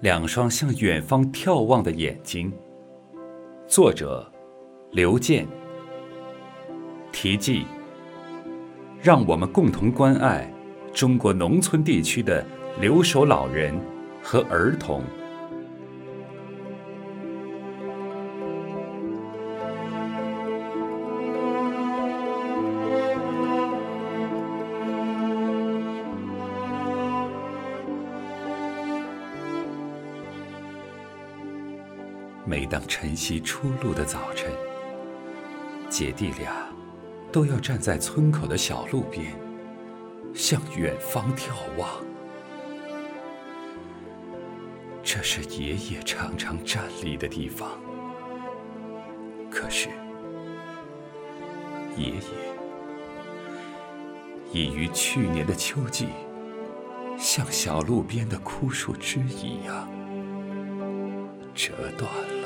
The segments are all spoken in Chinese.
两双向远方眺望的眼睛。作者：刘健。题记：让我们共同关爱中国农村地区的留守老人和儿童。每当晨曦初露的早晨，姐弟俩都要站在村口的小路边，向远方眺望。这是爷爷常常站立的地方。可是，爷爷已于去年的秋季，像小路边的枯树枝一样折断了。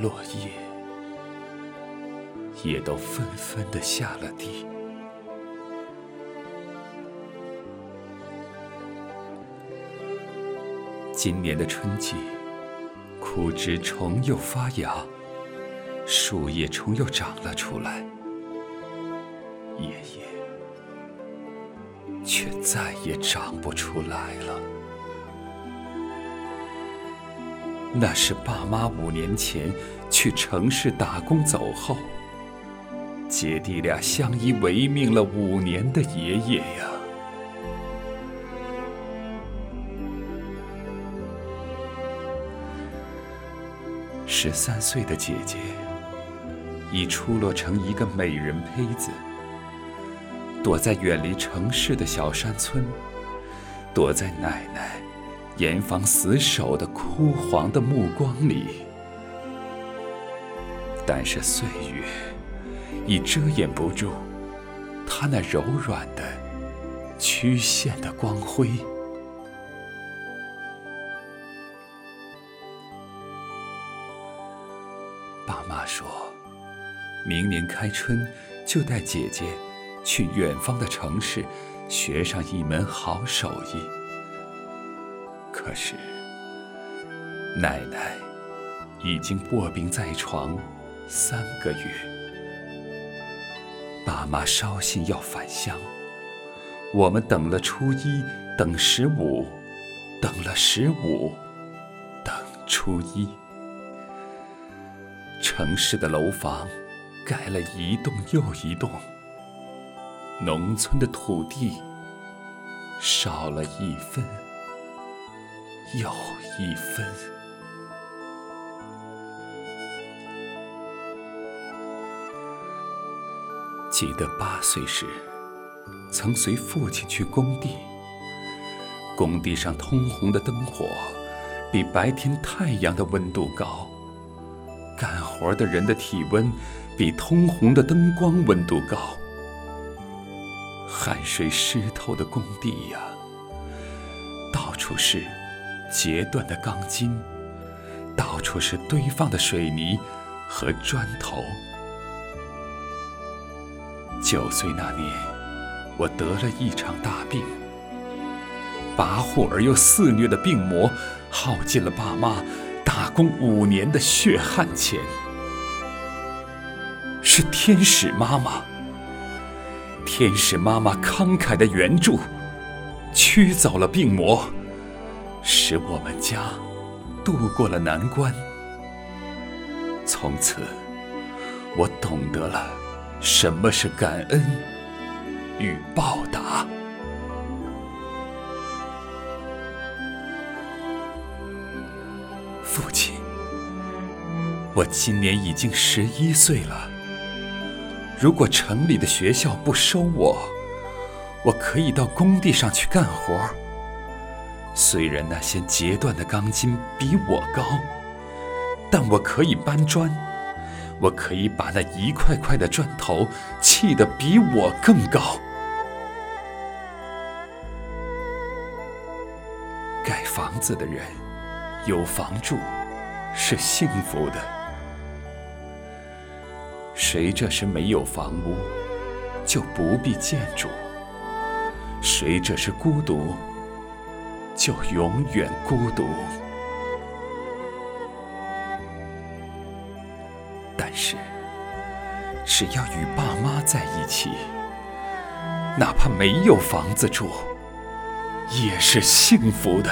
落叶也都纷纷的下了地。今年的春季，枯枝重又发芽，树叶重又长了出来，爷爷却再也长不出来了。那是爸妈五年前去城市打工走后，姐弟俩相依为命了五年的爷爷呀。十三岁的姐姐已出落成一个美人胚子，躲在远离城市的小山村，躲在奶奶。严防死守的枯黄的目光里，但是岁月已遮掩不住他那柔软的曲线的光辉。爸妈说，明年开春就带姐姐去远方的城市学上一门好手艺。可是，奶奶已经卧病在床三个月，爸妈捎信要返乡，我们等了初一，等十五，等了十五，等初一。城市的楼房盖了一栋又一栋，农村的土地少了一分。又一分。记得八岁时，曾随父亲去工地。工地上通红的灯火，比白天太阳的温度高；干活的人的体温，比通红的灯光温度高。汗水湿透的工地呀，到处是。截断的钢筋，到处是堆放的水泥和砖头。九岁那年，我得了一场大病，跋扈而又肆虐的病魔，耗尽了爸妈打工五年的血汗钱。是天使妈妈，天使妈妈慷慨的援助，驱走了病魔。使我们家度过了难关。从此，我懂得了什么是感恩与报答。父亲，我今年已经十一岁了。如果城里的学校不收我，我可以到工地上去干活。虽然那些截断的钢筋比我高，但我可以搬砖，我可以把那一块块的砖头砌得比我更高。盖房子的人有房住，是幸福的；谁这是没有房屋，就不必建筑；谁这是孤独。就永远孤独。但是，只要与爸妈在一起，哪怕没有房子住，也是幸福的。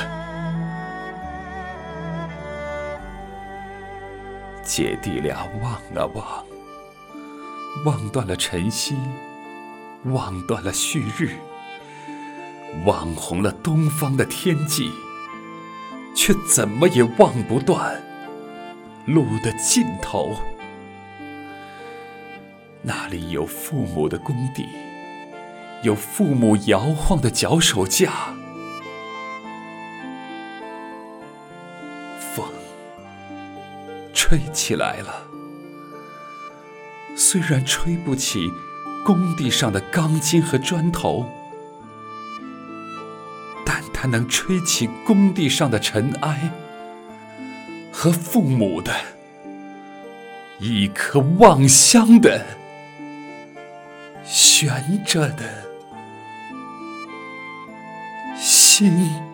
姐弟俩望啊望，望断了晨曦，望断了旭日，望红了东方的天际，却怎么也望不断路的尽头。那里有父母的工地，有父母摇晃的脚手架。风吹起来了，虽然吹不起工地上的钢筋和砖头，才能吹起工地上的尘埃和父母的一颗望乡的。悬着的心。